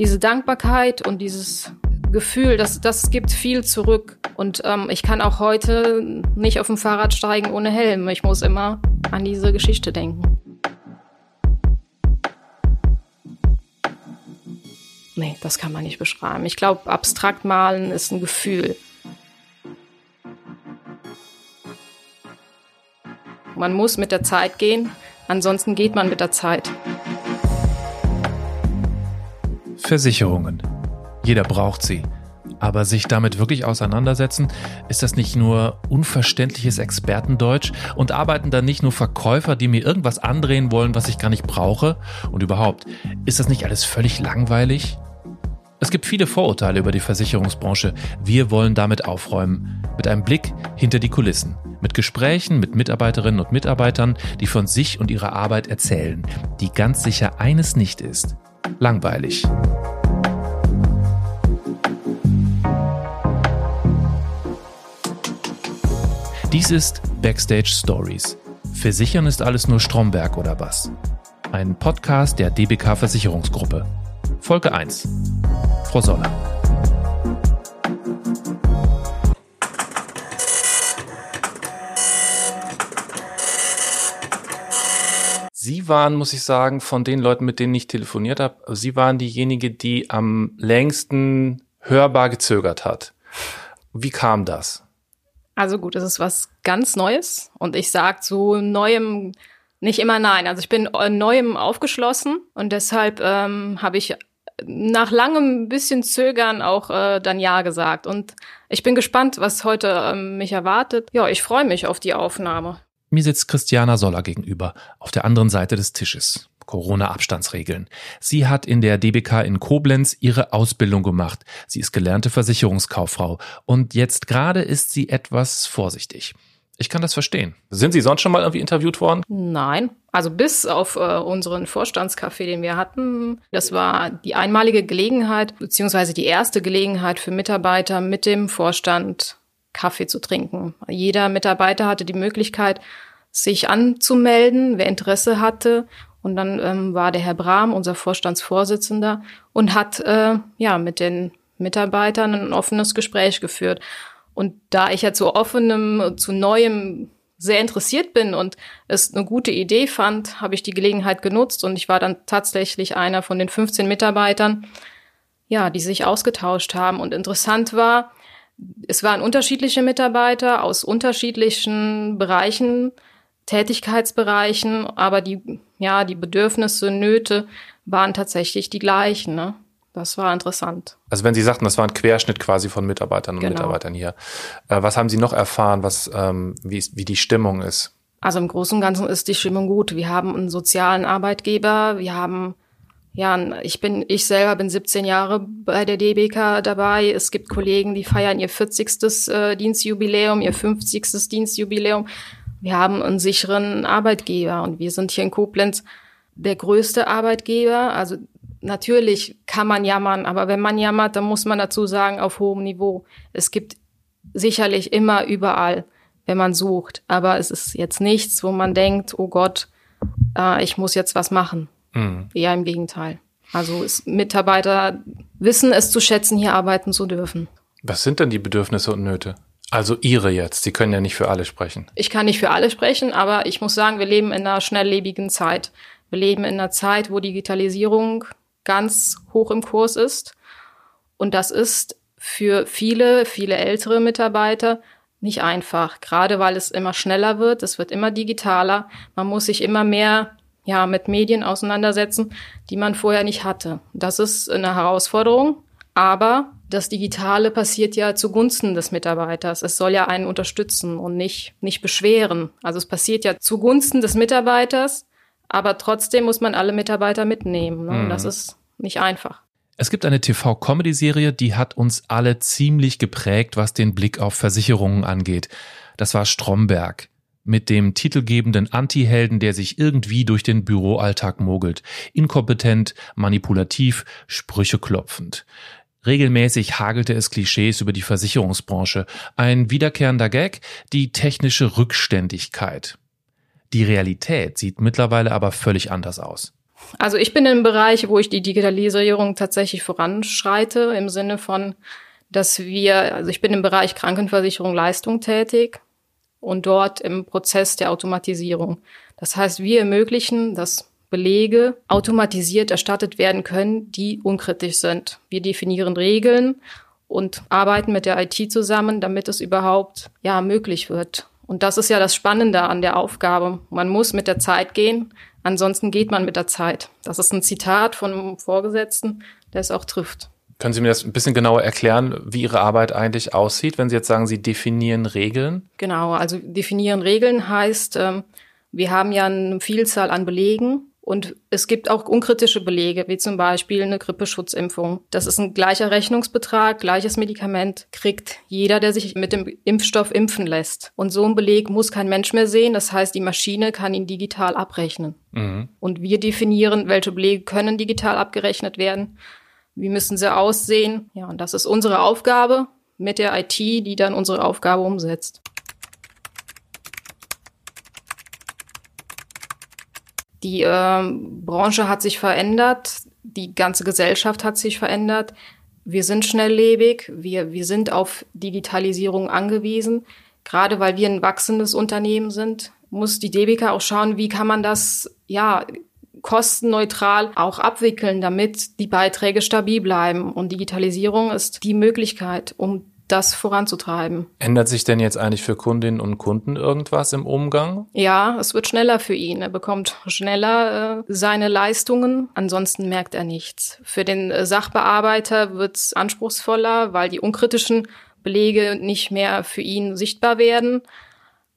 diese Dankbarkeit und dieses Gefühl, das, das gibt viel zurück. Und ähm, ich kann auch heute nicht auf dem Fahrrad steigen ohne Helm. Ich muss immer an diese Geschichte denken. Nee, das kann man nicht beschreiben. Ich glaube, abstrakt malen ist ein Gefühl. Man muss mit der Zeit gehen, ansonsten geht man mit der Zeit. Versicherungen. Jeder braucht sie. Aber sich damit wirklich auseinandersetzen, ist das nicht nur unverständliches Expertendeutsch und arbeiten da nicht nur Verkäufer, die mir irgendwas andrehen wollen, was ich gar nicht brauche? Und überhaupt, ist das nicht alles völlig langweilig? Es gibt viele Vorurteile über die Versicherungsbranche. Wir wollen damit aufräumen. Mit einem Blick hinter die Kulissen. Mit Gesprächen mit Mitarbeiterinnen und Mitarbeitern, die von sich und ihrer Arbeit erzählen, die ganz sicher eines nicht ist. Langweilig. Dies ist Backstage Stories. Versichern ist alles nur Stromberg oder was? Ein Podcast der DBK Versicherungsgruppe. Folge 1. Frau Soller. Waren, muss ich sagen, von den Leuten, mit denen ich telefoniert habe, Sie waren diejenige, die am längsten hörbar gezögert hat. Wie kam das? Also gut, es ist was ganz Neues und ich sage zu Neuem nicht immer nein. Also ich bin Neuem aufgeschlossen und deshalb ähm, habe ich nach langem bisschen Zögern auch äh, dann Ja gesagt. Und ich bin gespannt, was heute ähm, mich erwartet. Ja, ich freue mich auf die Aufnahme. Mir sitzt Christiana Soller gegenüber, auf der anderen Seite des Tisches. Corona-Abstandsregeln. Sie hat in der DBK in Koblenz ihre Ausbildung gemacht. Sie ist gelernte Versicherungskauffrau und jetzt gerade ist sie etwas vorsichtig. Ich kann das verstehen. Sind Sie sonst schon mal irgendwie interviewt worden? Nein. Also bis auf äh, unseren Vorstandscafé, den wir hatten. Das war die einmalige Gelegenheit, beziehungsweise die erste Gelegenheit für Mitarbeiter mit dem Vorstand Kaffee zu trinken. Jeder Mitarbeiter hatte die Möglichkeit, sich anzumelden, wer Interesse hatte. Und dann ähm, war der Herr Brahm, unser Vorstandsvorsitzender, und hat äh, ja mit den Mitarbeitern ein offenes Gespräch geführt. Und da ich ja zu offenem, zu neuem sehr interessiert bin und es eine gute Idee fand, habe ich die Gelegenheit genutzt und ich war dann tatsächlich einer von den 15 Mitarbeitern, ja, die sich ausgetauscht haben. Und interessant war, es waren unterschiedliche Mitarbeiter aus unterschiedlichen Bereichen, Tätigkeitsbereichen, aber die, ja, die Bedürfnisse, Nöte waren tatsächlich die gleichen. Ne? Das war interessant. Also wenn Sie sagten, das war ein Querschnitt quasi von Mitarbeitern und genau. Mitarbeitern hier. Äh, was haben Sie noch erfahren, was, ähm, wie, wie die Stimmung ist? Also im Großen und Ganzen ist die Stimmung gut. Wir haben einen sozialen Arbeitgeber, wir haben ja, ich bin, ich selber bin 17 Jahre bei der DBK dabei. Es gibt Kollegen, die feiern ihr 40. Äh, Dienstjubiläum, ihr 50. Dienstjubiläum. Wir haben einen sicheren Arbeitgeber und wir sind hier in Koblenz der größte Arbeitgeber. Also natürlich kann man jammern, aber wenn man jammert, dann muss man dazu sagen, auf hohem Niveau. Es gibt sicherlich immer überall, wenn man sucht, aber es ist jetzt nichts, wo man denkt, oh Gott, äh, ich muss jetzt was machen. Mhm. Eher im Gegenteil. Also Mitarbeiter wissen es zu schätzen, hier arbeiten zu dürfen. Was sind denn die Bedürfnisse und Nöte? Also Ihre jetzt. Sie können ja nicht für alle sprechen. Ich kann nicht für alle sprechen, aber ich muss sagen, wir leben in einer schnelllebigen Zeit. Wir leben in einer Zeit, wo Digitalisierung ganz hoch im Kurs ist. Und das ist für viele, viele ältere Mitarbeiter nicht einfach. Gerade weil es immer schneller wird, es wird immer digitaler. Man muss sich immer mehr ja, mit Medien auseinandersetzen, die man vorher nicht hatte. Das ist eine Herausforderung, aber das Digitale passiert ja zugunsten des Mitarbeiters. Es soll ja einen unterstützen und nicht, nicht beschweren. Also es passiert ja zugunsten des Mitarbeiters, aber trotzdem muss man alle Mitarbeiter mitnehmen. Ne? Mhm. Das ist nicht einfach. Es gibt eine TV-Comedy-Serie, die hat uns alle ziemlich geprägt, was den Blick auf Versicherungen angeht. Das war Stromberg mit dem titelgebenden Antihelden, der sich irgendwie durch den Büroalltag mogelt. Inkompetent, manipulativ, Sprüche klopfend. Regelmäßig hagelte es Klischees über die Versicherungsbranche. Ein wiederkehrender Gag, die technische Rückständigkeit. Die Realität sieht mittlerweile aber völlig anders aus. Also ich bin im Bereich, wo ich die Digitalisierung tatsächlich voranschreite, im Sinne von, dass wir, also ich bin im Bereich Krankenversicherung Leistung tätig und dort im Prozess der Automatisierung. Das heißt, wir ermöglichen, dass Belege automatisiert erstattet werden können, die unkritisch sind. Wir definieren Regeln und arbeiten mit der IT zusammen, damit es überhaupt ja möglich wird. Und das ist ja das Spannende an der Aufgabe. Man muss mit der Zeit gehen, ansonsten geht man mit der Zeit. Das ist ein Zitat von einem Vorgesetzten, der es auch trifft. Können Sie mir das ein bisschen genauer erklären, wie Ihre Arbeit eigentlich aussieht, wenn Sie jetzt sagen, Sie definieren Regeln? Genau, also definieren Regeln heißt, ähm, wir haben ja eine Vielzahl an Belegen und es gibt auch unkritische Belege, wie zum Beispiel eine Grippeschutzimpfung. Das ist ein gleicher Rechnungsbetrag, gleiches Medikament kriegt jeder, der sich mit dem Impfstoff impfen lässt. Und so ein Beleg muss kein Mensch mehr sehen. Das heißt, die Maschine kann ihn digital abrechnen. Mhm. Und wir definieren, welche Belege können digital abgerechnet werden. Wie müssen sie aussehen? Ja, und das ist unsere Aufgabe mit der IT, die dann unsere Aufgabe umsetzt. Die äh, Branche hat sich verändert, die ganze Gesellschaft hat sich verändert. Wir sind schnelllebig, wir, wir sind auf Digitalisierung angewiesen. Gerade weil wir ein wachsendes Unternehmen sind, muss die DBK auch schauen, wie kann man das ja kostenneutral auch abwickeln, damit die Beiträge stabil bleiben. Und Digitalisierung ist die Möglichkeit, um das voranzutreiben. Ändert sich denn jetzt eigentlich für Kundinnen und Kunden irgendwas im Umgang? Ja, es wird schneller für ihn. Er bekommt schneller äh, seine Leistungen. Ansonsten merkt er nichts. Für den äh, Sachbearbeiter wird es anspruchsvoller, weil die unkritischen Belege nicht mehr für ihn sichtbar werden.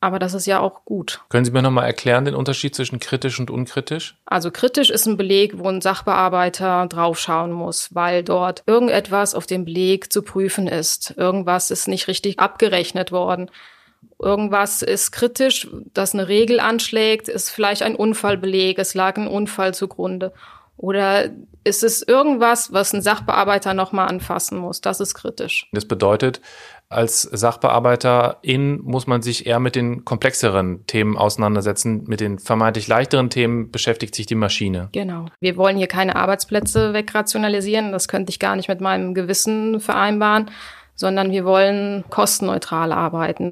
Aber das ist ja auch gut. Können Sie mir nochmal erklären den Unterschied zwischen kritisch und unkritisch? Also kritisch ist ein Beleg, wo ein Sachbearbeiter draufschauen muss, weil dort irgendetwas auf dem Beleg zu prüfen ist. Irgendwas ist nicht richtig abgerechnet worden. Irgendwas ist kritisch, dass eine Regel anschlägt, ist vielleicht ein Unfallbeleg, es lag ein Unfall zugrunde. Oder ist es irgendwas, was ein Sachbearbeiter nochmal anfassen muss? Das ist kritisch. Das bedeutet, als Sachbearbeiterin muss man sich eher mit den komplexeren Themen auseinandersetzen. Mit den vermeintlich leichteren Themen beschäftigt sich die Maschine. Genau. Wir wollen hier keine Arbeitsplätze wegrationalisieren. Das könnte ich gar nicht mit meinem Gewissen vereinbaren, sondern wir wollen kostenneutral arbeiten.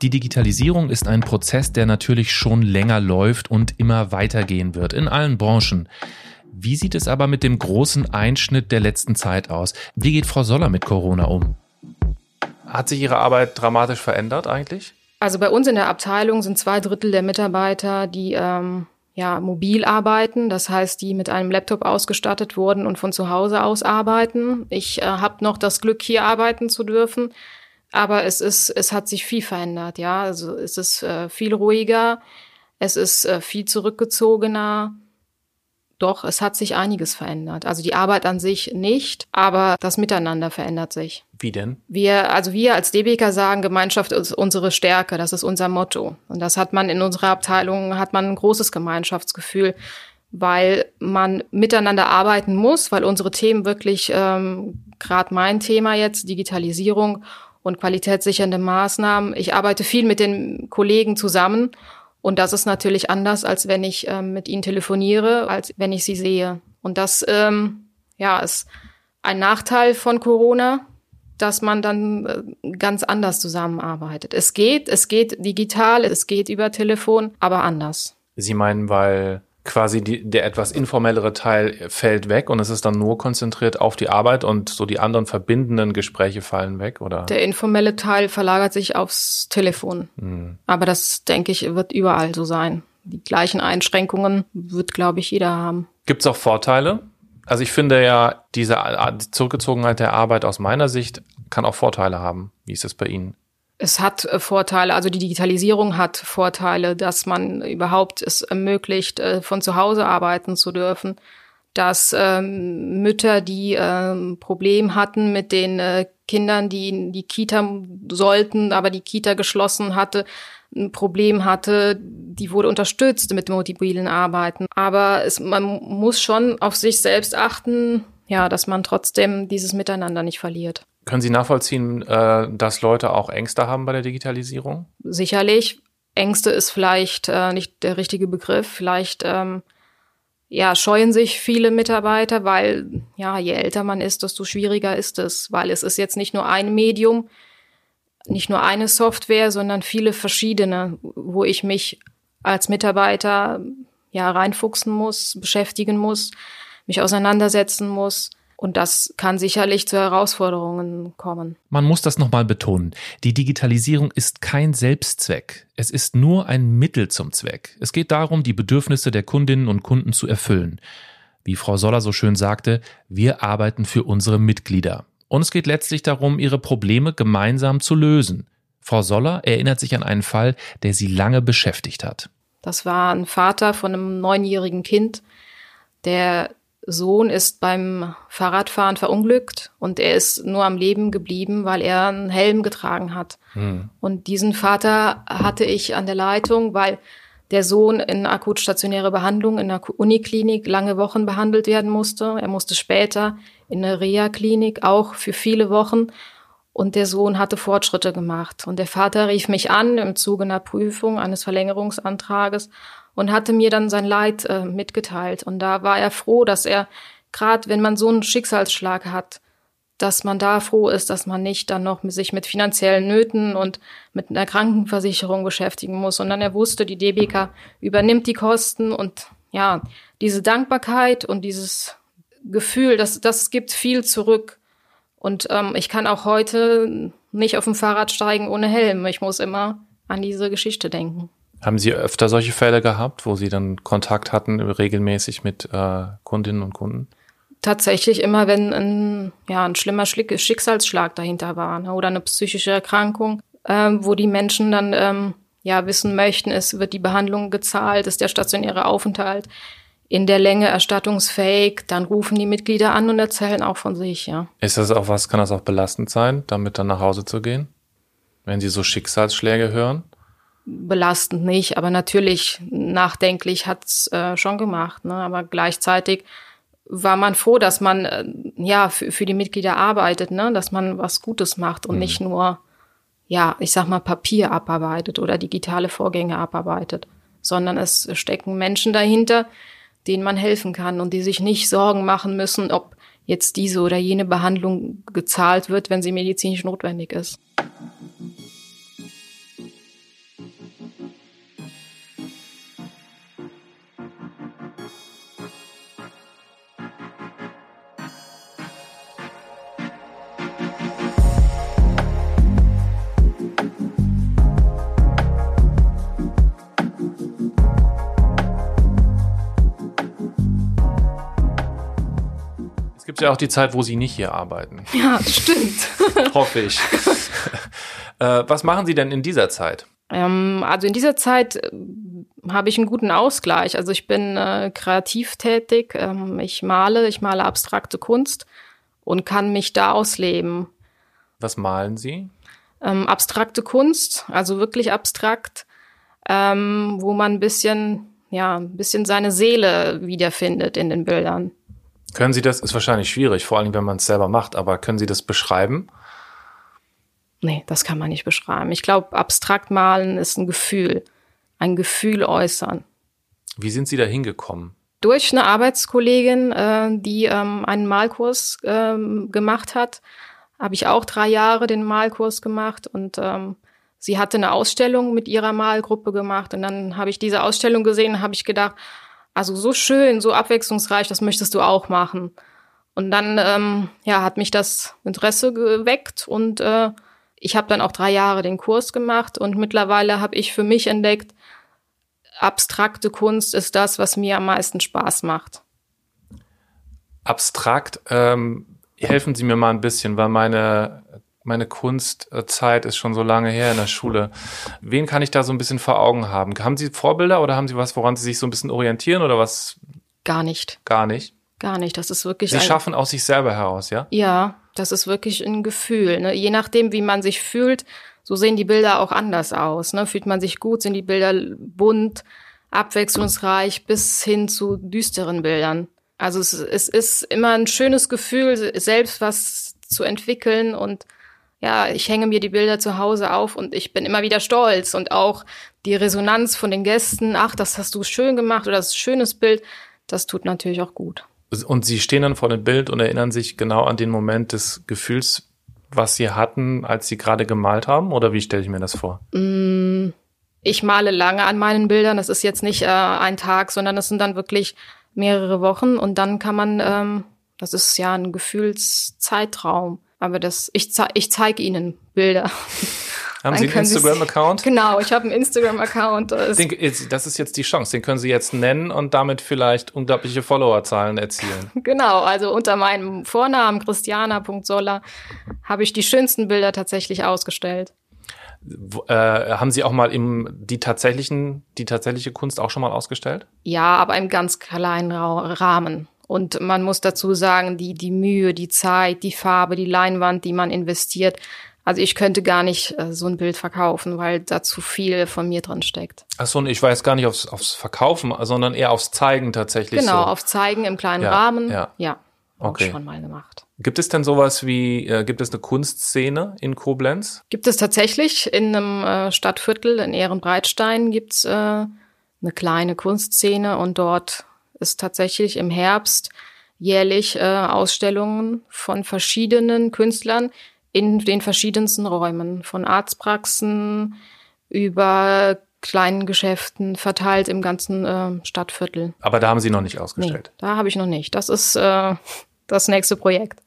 Die Digitalisierung ist ein Prozess, der natürlich schon länger läuft und immer weitergehen wird in allen Branchen. Wie sieht es aber mit dem großen Einschnitt der letzten Zeit aus? Wie geht Frau Soller mit Corona um? Hat sich Ihre Arbeit dramatisch verändert eigentlich? Also bei uns in der Abteilung sind zwei Drittel der Mitarbeiter, die ähm, ja mobil arbeiten, das heißt, die mit einem Laptop ausgestattet wurden und von zu Hause aus arbeiten. Ich äh, habe noch das Glück, hier arbeiten zu dürfen. Aber es ist, es hat sich viel verändert, ja. Also es ist äh, viel ruhiger, es ist äh, viel zurückgezogener. Doch, es hat sich einiges verändert. Also die Arbeit an sich nicht, aber das Miteinander verändert sich. Wie denn? Wir, also wir als DBK sagen, Gemeinschaft ist unsere Stärke, das ist unser Motto. Und das hat man in unserer Abteilung, hat man ein großes Gemeinschaftsgefühl, weil man miteinander arbeiten muss, weil unsere Themen wirklich, ähm, gerade mein Thema jetzt, Digitalisierung und qualitätssichernde Maßnahmen. Ich arbeite viel mit den Kollegen zusammen und das ist natürlich anders, als wenn ich ähm, mit ihnen telefoniere, als wenn ich sie sehe. Und das ähm, ja, ist ein Nachteil von Corona, dass man dann äh, ganz anders zusammenarbeitet. Es geht, es geht digital, es geht über Telefon, aber anders. Sie meinen, weil quasi die, der etwas informellere Teil fällt weg und es ist dann nur konzentriert auf die Arbeit und so die anderen verbindenden Gespräche fallen weg, oder? Der informelle Teil verlagert sich aufs Telefon. Hm. Aber das, denke ich, wird überall so sein. Die gleichen Einschränkungen wird, glaube ich, jeder haben. Gibt es auch Vorteile? Also ich finde ja, diese Zurückgezogenheit der Arbeit aus meiner Sicht kann auch Vorteile haben. Wie ist es bei Ihnen? Es hat äh, Vorteile, also die Digitalisierung hat Vorteile, dass man überhaupt es ermöglicht, äh, von zu Hause arbeiten zu dürfen, dass ähm, Mütter, die ähm, Problem hatten mit den äh, Kindern, die in die Kita sollten, aber die Kita geschlossen hatte, ein Problem hatte, die wurde unterstützt mit mobilen Arbeiten. Aber es, man muss schon auf sich selbst achten, ja, dass man trotzdem dieses Miteinander nicht verliert. Können Sie nachvollziehen, äh, dass Leute auch Ängste haben bei der Digitalisierung? Sicherlich. Ängste ist vielleicht äh, nicht der richtige Begriff. Vielleicht ähm, ja, scheuen sich viele Mitarbeiter, weil ja, je älter man ist, desto schwieriger ist es, weil es ist jetzt nicht nur ein Medium, nicht nur eine Software, sondern viele verschiedene, wo ich mich als Mitarbeiter ja reinfuchsen muss, beschäftigen muss, mich auseinandersetzen muss. Und das kann sicherlich zu Herausforderungen kommen. Man muss das nochmal betonen. Die Digitalisierung ist kein Selbstzweck. Es ist nur ein Mittel zum Zweck. Es geht darum, die Bedürfnisse der Kundinnen und Kunden zu erfüllen. Wie Frau Soller so schön sagte, wir arbeiten für unsere Mitglieder. Und es geht letztlich darum, ihre Probleme gemeinsam zu lösen. Frau Soller erinnert sich an einen Fall, der sie lange beschäftigt hat. Das war ein Vater von einem neunjährigen Kind, der Sohn ist beim Fahrradfahren verunglückt und er ist nur am Leben geblieben, weil er einen Helm getragen hat. Hm. Und diesen Vater hatte ich an der Leitung, weil der Sohn in akut stationäre Behandlung in der Uniklinik lange Wochen behandelt werden musste. Er musste später in eine Reha-Klinik auch für viele Wochen. Und der Sohn hatte Fortschritte gemacht. Und der Vater rief mich an im Zuge einer Prüfung eines Verlängerungsantrages und hatte mir dann sein Leid äh, mitgeteilt. Und da war er froh, dass er, gerade wenn man so einen Schicksalsschlag hat, dass man da froh ist, dass man nicht dann noch sich mit finanziellen Nöten und mit einer Krankenversicherung beschäftigen muss, sondern er wusste, die DBK übernimmt die Kosten und ja, diese Dankbarkeit und dieses Gefühl, das, das gibt viel zurück. Und ähm, ich kann auch heute nicht auf dem Fahrrad steigen ohne Helm. Ich muss immer an diese Geschichte denken. Haben Sie öfter solche Fälle gehabt, wo Sie dann Kontakt hatten regelmäßig mit äh, Kundinnen und Kunden? Tatsächlich immer, wenn ein, ja, ein schlimmer Schicksalsschlag dahinter war ne, oder eine psychische Erkrankung, ähm, wo die Menschen dann ähm, ja wissen möchten, es wird die Behandlung gezahlt, ist der stationäre Aufenthalt in der Länge erstattungsfähig, dann rufen die Mitglieder an und erzählen auch von sich, ja. Ist das auch was, kann das auch belastend sein, damit dann nach Hause zu gehen? Wenn Sie so Schicksalsschläge hören? Belastend nicht, aber natürlich nachdenklich hat's äh, schon gemacht. Ne? Aber gleichzeitig war man froh, dass man äh, ja für, für die Mitglieder arbeitet, ne? dass man was Gutes macht und mhm. nicht nur, ja, ich sag mal, Papier abarbeitet oder digitale Vorgänge abarbeitet, sondern es stecken Menschen dahinter, denen man helfen kann und die sich nicht Sorgen machen müssen, ob jetzt diese oder jene Behandlung gezahlt wird, wenn sie medizinisch notwendig ist. Gibt ja auch die Zeit, wo Sie nicht hier arbeiten. Ja, stimmt. Hoffe ich. äh, was machen Sie denn in dieser Zeit? Ähm, also in dieser Zeit äh, habe ich einen guten Ausgleich. Also ich bin äh, kreativ tätig. Ähm, ich male, ich male abstrakte Kunst und kann mich da ausleben. Was malen Sie? Ähm, abstrakte Kunst, also wirklich abstrakt, ähm, wo man ein bisschen, ja, ein bisschen seine Seele wiederfindet in den Bildern. Können Sie das, ist wahrscheinlich schwierig, vor allem wenn man es selber macht, aber können Sie das beschreiben? Nee, das kann man nicht beschreiben. Ich glaube, abstrakt malen ist ein Gefühl, ein Gefühl äußern. Wie sind Sie da hingekommen? Durch eine Arbeitskollegin, äh, die ähm, einen Malkurs ähm, gemacht hat, habe ich auch drei Jahre den Malkurs gemacht und ähm, sie hatte eine Ausstellung mit ihrer Malgruppe gemacht und dann habe ich diese Ausstellung gesehen und habe ich gedacht, also so schön, so abwechslungsreich, das möchtest du auch machen. Und dann ähm, ja, hat mich das Interesse geweckt und äh, ich habe dann auch drei Jahre den Kurs gemacht und mittlerweile habe ich für mich entdeckt, abstrakte Kunst ist das, was mir am meisten Spaß macht. Abstrakt, ähm, helfen Sie mir mal ein bisschen, weil meine meine Kunstzeit ist schon so lange her in der Schule. Wen kann ich da so ein bisschen vor Augen haben? Haben Sie Vorbilder oder haben Sie was, woran Sie sich so ein bisschen orientieren oder was? Gar nicht. Gar nicht. Gar nicht. Das ist wirklich. Sie schaffen aus sich selber heraus, ja? Ja, das ist wirklich ein Gefühl. Ne? Je nachdem, wie man sich fühlt, so sehen die Bilder auch anders aus. Ne? Fühlt man sich gut, sind die Bilder bunt, abwechslungsreich bis hin zu düsteren Bildern. Also es, es ist immer ein schönes Gefühl, selbst was zu entwickeln und ja, ich hänge mir die Bilder zu Hause auf und ich bin immer wieder stolz und auch die Resonanz von den Gästen, ach, das hast du schön gemacht oder das ist ein schönes Bild, das tut natürlich auch gut. Und Sie stehen dann vor dem Bild und erinnern sich genau an den Moment des Gefühls, was Sie hatten, als Sie gerade gemalt haben? Oder wie stelle ich mir das vor? Mm, ich male lange an meinen Bildern. Das ist jetzt nicht äh, ein Tag, sondern das sind dann wirklich mehrere Wochen und dann kann man, ähm, das ist ja ein Gefühlszeitraum. Aber das, ich, ze ich zeige Ihnen Bilder. Haben Sie einen Instagram-Account? Genau, ich habe einen Instagram-Account. Das ist jetzt die Chance, den können Sie jetzt nennen und damit vielleicht unglaubliche Followerzahlen erzielen. Genau, also unter meinem Vornamen christiana.soller habe ich die schönsten Bilder tatsächlich ausgestellt. Äh, haben Sie auch mal im, die tatsächlichen, die tatsächliche Kunst auch schon mal ausgestellt? Ja, aber im ganz kleinen Rahmen. Und man muss dazu sagen, die, die Mühe, die Zeit, die Farbe, die Leinwand, die man investiert. Also ich könnte gar nicht äh, so ein Bild verkaufen, weil da zu viel von mir drin steckt. Ach so, und ich weiß gar nicht aufs, aufs Verkaufen, sondern eher aufs Zeigen tatsächlich. Genau, so. aufs Zeigen im kleinen ja, Rahmen. Ja, ja okay. schon mal gemacht. Gibt es denn sowas wie, äh, gibt es eine Kunstszene in Koblenz? Gibt es tatsächlich. In einem äh, Stadtviertel in Ehrenbreitstein gibt's äh, eine kleine Kunstszene und dort ist tatsächlich im Herbst jährlich äh, Ausstellungen von verschiedenen Künstlern in den verschiedensten Räumen, von Arztpraxen über kleinen Geschäften verteilt im ganzen äh, Stadtviertel. Aber da haben Sie noch nicht ausgestellt? Nee, da habe ich noch nicht. Das ist äh, das nächste Projekt.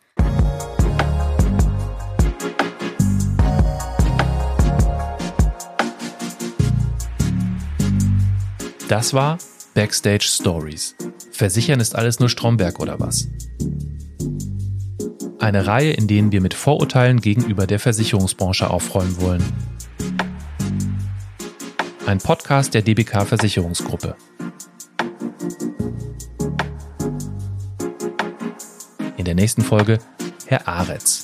Das war Backstage Stories. Versichern ist alles nur Stromberg oder was? Eine Reihe, in denen wir mit Vorurteilen gegenüber der Versicherungsbranche aufräumen wollen. Ein Podcast der DBK Versicherungsgruppe. In der nächsten Folge Herr Aretz.